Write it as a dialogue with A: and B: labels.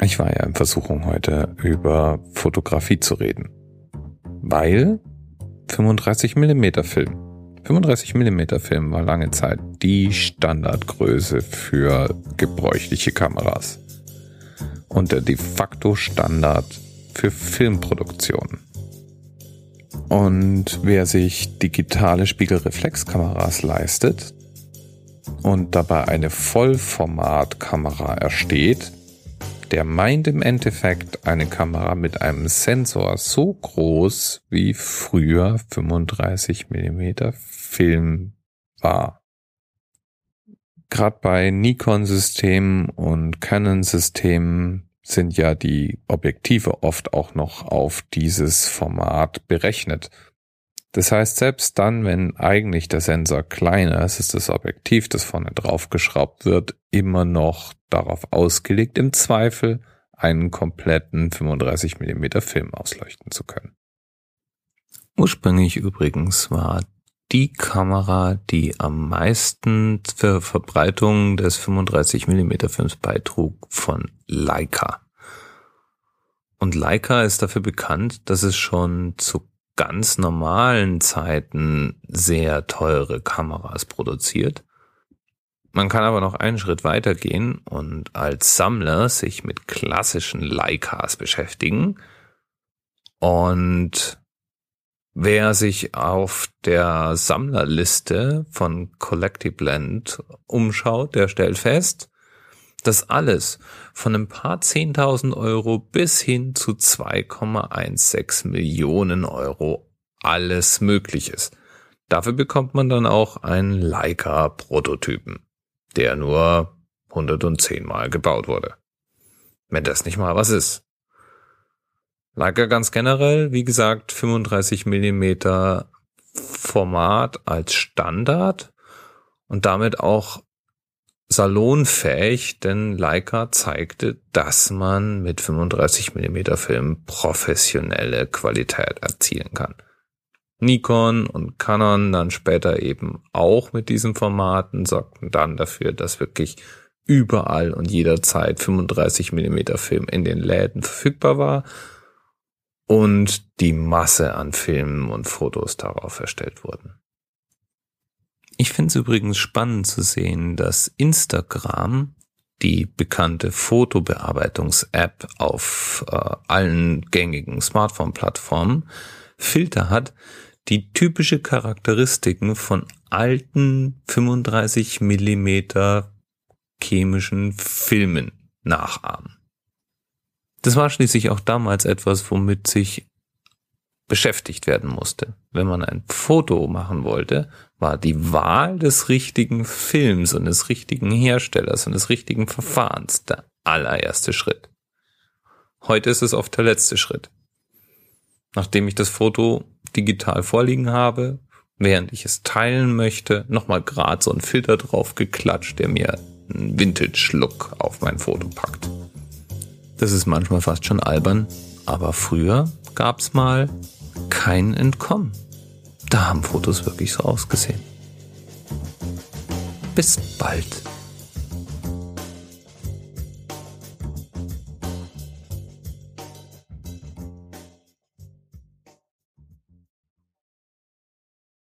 A: Ich war ja in Versuchung heute über Fotografie zu reden, weil 35 mm Film. 35 mm Film war lange Zeit die Standardgröße für gebräuchliche Kameras und der de facto Standard für Filmproduktion. Und wer sich digitale Spiegelreflexkameras leistet und dabei eine Vollformatkamera ersteht, der meint im Endeffekt eine Kamera mit einem Sensor so groß wie früher 35 mm Film war. Gerade bei Nikon-Systemen und Canon-Systemen sind ja die Objektive oft auch noch auf dieses Format berechnet. Das heißt, selbst dann, wenn eigentlich der Sensor kleiner ist, ist das Objektiv, das vorne drauf geschraubt wird, immer noch darauf ausgelegt, im Zweifel einen kompletten 35 mm Film ausleuchten zu können. Ursprünglich übrigens war die Kamera, die am meisten für Verbreitung des 35 mm Films beitrug, von Leica. Und Leica ist dafür bekannt, dass es schon zu ganz normalen Zeiten sehr teure Kameras produziert. Man kann aber noch einen Schritt weiter gehen und als Sammler sich mit klassischen Leicas beschäftigen. Und wer sich auf der Sammlerliste von Collective Blend umschaut, der stellt fest, dass alles von ein paar Zehntausend Euro bis hin zu 2,16 Millionen Euro alles möglich ist. Dafür bekommt man dann auch einen Leica-Prototypen, der nur 110 Mal gebaut wurde. Wenn das nicht mal was ist. Leica ganz generell, wie gesagt, 35 Millimeter Format als Standard und damit auch salonfähig, denn Leica zeigte, dass man mit 35 mm Film professionelle Qualität erzielen kann. Nikon und Canon dann später eben auch mit diesen Formaten sorgten dann dafür, dass wirklich überall und jederzeit 35 mm Film in den Läden verfügbar war und die Masse an Filmen und Fotos darauf erstellt wurden. Ich finde es übrigens spannend zu sehen, dass Instagram, die bekannte Fotobearbeitungs-App auf äh, allen gängigen Smartphone-Plattformen, Filter hat, die typische Charakteristiken von alten 35 Millimeter chemischen Filmen nachahmen. Das war schließlich auch damals etwas, womit sich beschäftigt werden musste. Wenn man ein Foto machen wollte, war die Wahl des richtigen Films und des richtigen Herstellers und des richtigen Verfahrens der allererste Schritt. Heute ist es oft der letzte Schritt. Nachdem ich das Foto digital vorliegen habe, während ich es teilen möchte, nochmal gerade so ein Filter drauf geklatscht, der mir einen Vintage-Look auf mein Foto packt. Das ist manchmal fast schon albern, aber früher gab's mal kein Entkommen. Da haben Fotos wirklich so ausgesehen. Bis bald.